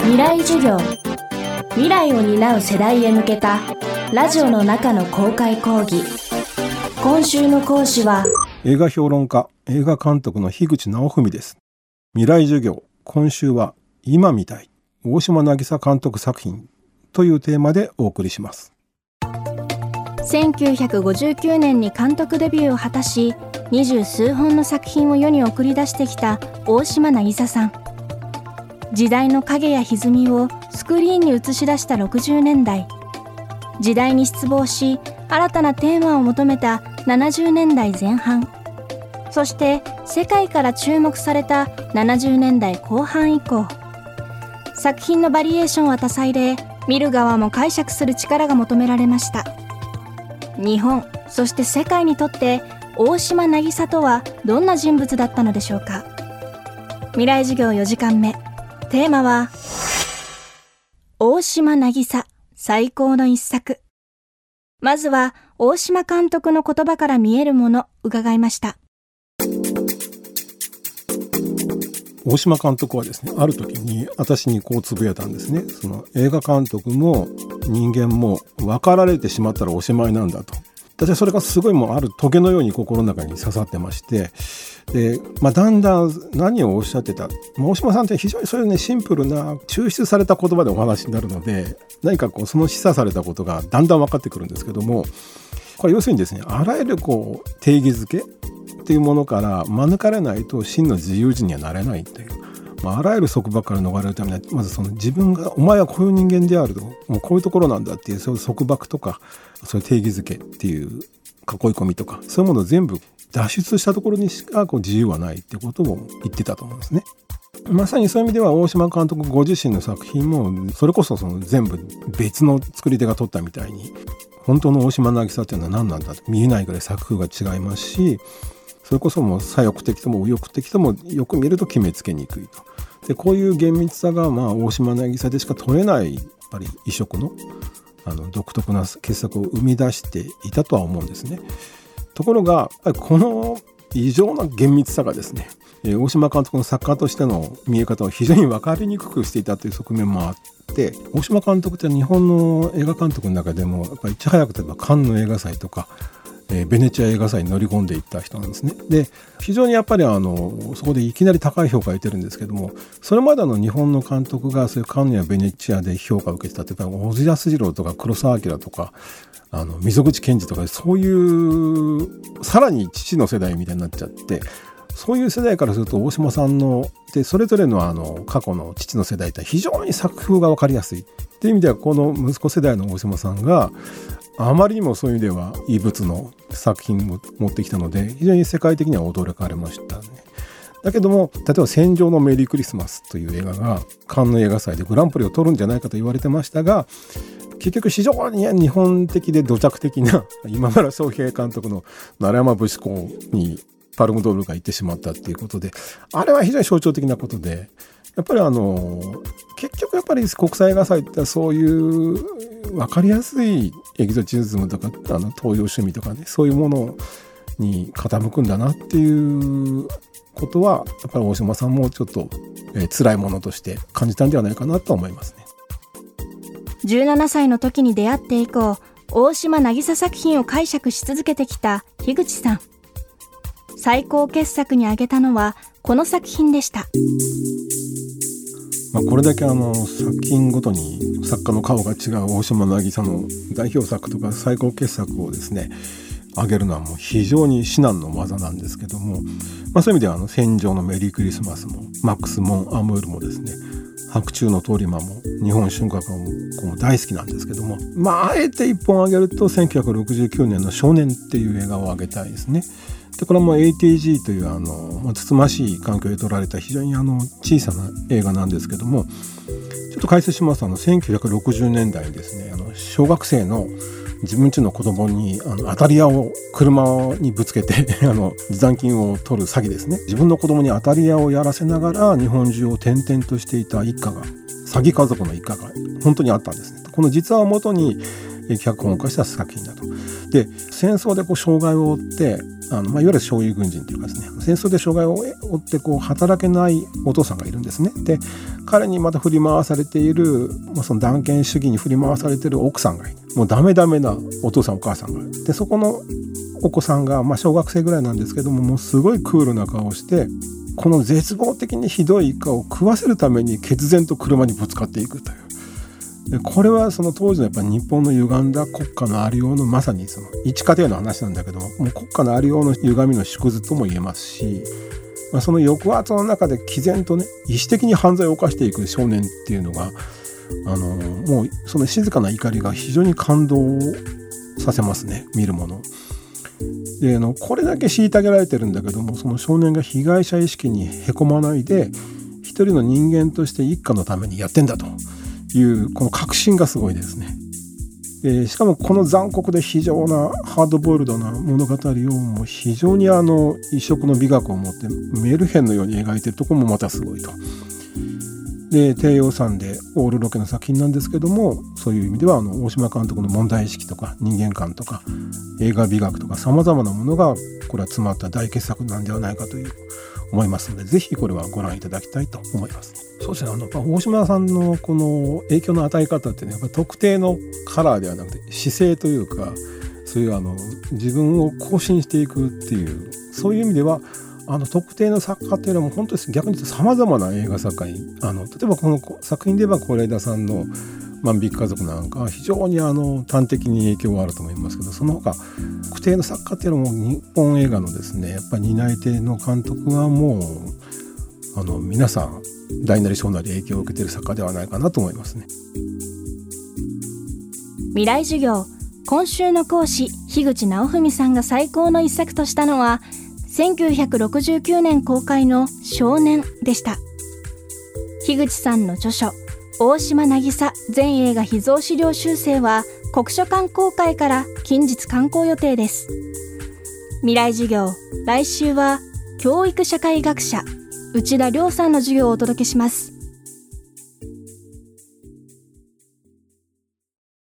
未来授業。未来を担う世代へ向けたラジオの中の公開講義。今週の講師は映画評論家映画監督の樋口直文です。未来授業今週は今みたい大島渚監督作品というテーマでお送りします。1959年に監督デビューを果たし二十数本の作品を世に送り出してきた大島渚さん時代の影や歪みをスクリーンに映し出した60年代。時代に失望し新たなテーマを求めた70年代前半。そして世界から注目された70年代後半以降。作品のバリエーションは多彩で見る側も解釈する力が求められました。日本そして世界にとって大島渚とはどんな人物だったのでしょうか。未来授業4時間目。テーマは大島渚最高の一作。まずは大島監督の言葉から見えるもの伺いました。大島監督はですねある時に私にこうつぶやいたんですね。その映画監督も人間も分かられてしまったらおしまいなんだと。私はそれがすごいもうあるトゲのように心の中に刺さってましてで、まあ、だんだん何をおっしゃってた大島さんって非常にそういうねシンプルな抽出された言葉でお話になるので何かこうその示唆されたことがだんだん分かってくるんですけどもこれ要するにですねあらゆるこう定義づけっていうものから免れないと真の自由人にはなれないという。まあ、あらゆる束縛から逃れるためにはまずその自分がお前はこういう人間であるともうこういうところなんだっていうそういう束縛とかそういう定義づけっていう囲い込みとかそういうものを全部脱出したところにしかこう自由はないってことを言ってたと思うんですね。まさにそういう意味では大島監督ご自身の作品もそれこそその全部別の作り手が撮ったみたいに本当の大島渚っていうのは何なんだ見えないぐらい作風が違いますしそれこそもう左翼的とも右翼的ともよく見ると決めつけにくいと。でこういう厳密さがまあ大島渚でしか取れないやっぱり異色のあの独特な傑作を生み出していたとは思うんですね。ところがこの異常な厳密さがですね大島監督の作家としての見え方を非常に分かりにくくしていたという側面もあって大島監督って日本の映画監督の中でもやっぱりいち早く例えばカンヌ映画祭とかえ、ベネチア映画祭に乗り込んでいった人なんですね。で非常にやっぱりあのそこでいきなり高い評価を得てるんですけどもそれまでの日本の監督がそういうカンヌやベネチアで評価を受けてたってやっぱり小津安二郎とか黒澤明とかあの溝口健二とかそういうさらに父の世代みたいになっちゃってそういう世代からすると大島さんのでそれぞれのあの過去の父の世代って非常に作風が分かりやすいっていう意味ではこの息子世代の大島さんがあまりにもそういう意味では異物の作品を持ってきたので非常に世界的には驚かれましたね。だけども例えば「戦場のメリークリスマス」という映画がカンヌ映画祭でグランプリを取るんじゃないかと言われてましたが結局非常に日本的で土着的な 今村翔平監督の奈良山節子にパルムドールが行ってしまったっていうことであれは非常に象徴的なことでやっぱりあの結局やっぱり国際映画祭ってそういう分かりやすいエキゾチズムとかあの東洋趣味とかねそういうものに傾くんだなっていうことはやっぱり大島さんもちょっと、えー、辛いものとして感じたんではないかなと思いますね。17歳の時に出会って以降大島渚作品を解釈し続けてきた樋口さん最高傑作に挙げたのはこの作品でした。まあ、これだけあの作品ごとに作家の顔が違う大島渚の代表作とか最高傑作をですね挙げるのはもう非常に至難の技なんですけども、まあ、そういう意味ではあの「戦場のメリークリスマス」もマックス・モン・アムールもですね白昼の通り魔も日本春夏も大好きなんですけどもまああえて一本挙げると1969年の「少年」っていう映画を挙げたいですね。でこれも ATG というあのつつましい環境で撮られた非常にあの小さな映画なんですけどもちょっと解説しますとあの1960年代にですねあの小学生の自分ちの子供にあの当たり屋を車にぶつけて あの持参金を取る詐欺ですね。自分の子供に当たり屋をやらせながら日本中を転々としていた一家が詐欺家族の一家が本当にあったんですね。この実話をもとに脚本を化した作品だとで戦争でこう障害を負ってあの、まあ、いわゆる傷痍軍人というかですね戦争で障害を負ってこう働けないお父さんがいるんですね。で彼にまた振り回されている、まあ、その断権主義に振り回されている奥さんがいるもうダメダメなお父さんお母さんがいる。でそこのお子さんが、まあ、小学生ぐらいなんですけどももうすごいクールな顔をしてこの絶望的にひどいイカを食わせるために決然と車にぶつかっていくという。でこれはその当時のやっぱ日本の歪んだ国家のありようのまさにその一家庭の話なんだけどももう国家のありようの歪みの縮図とも言えますし、まあ、その抑圧の中で毅然とね意思的に犯罪を犯していく少年っていうのがあのもうその静かな怒りが非常に感動させますね見るもの。であのこれだけ虐げられてるんだけどもその少年が被害者意識にへこまないで一人の人間として一家のためにやってんだというこの確信がすごいですね。でしかもこの残酷で非常なハードボイルドな物語をもう非常にあの異色の美学を持ってメルヘンのように描いてるところもまたすごいと。で低予算でオールロケの作品なんですけどもそういう意味ではあの大島監督の問題意識とか人間観とか映画美学とかさまざまなものがこれは詰まった大傑作なんではないかという思いますのでぜひこれはご覧いただきたいと思います。そうですねあの大島さんのこの影響の与え方っていうのはやっぱ特定のカラーではなくて姿勢というかそういうあの自分を更新していくっていうそういう意味ではあの特定の作家っていうのも本当に逆に言うとさまざまな映画作家にあの例えばこの作品で言えば是枝さんの「万引き家族」なんかは非常にあの端的に影響があると思いますけどその他特定の作家っていうのも日本映画のですねやっぱり担い手の監督はもうあの皆さん大なり小なり影響を受けている作家ではないかなと思いますね。未来授業今週の講師樋口直文さんが最高の一作としたのは1969年公開の少年でした。樋口さんの著書大島渚全映画秘蔵資料修正は国書館公開から近日刊行予定です。未来授業来週は教育社会学者内田亮さんの授業をお届けします。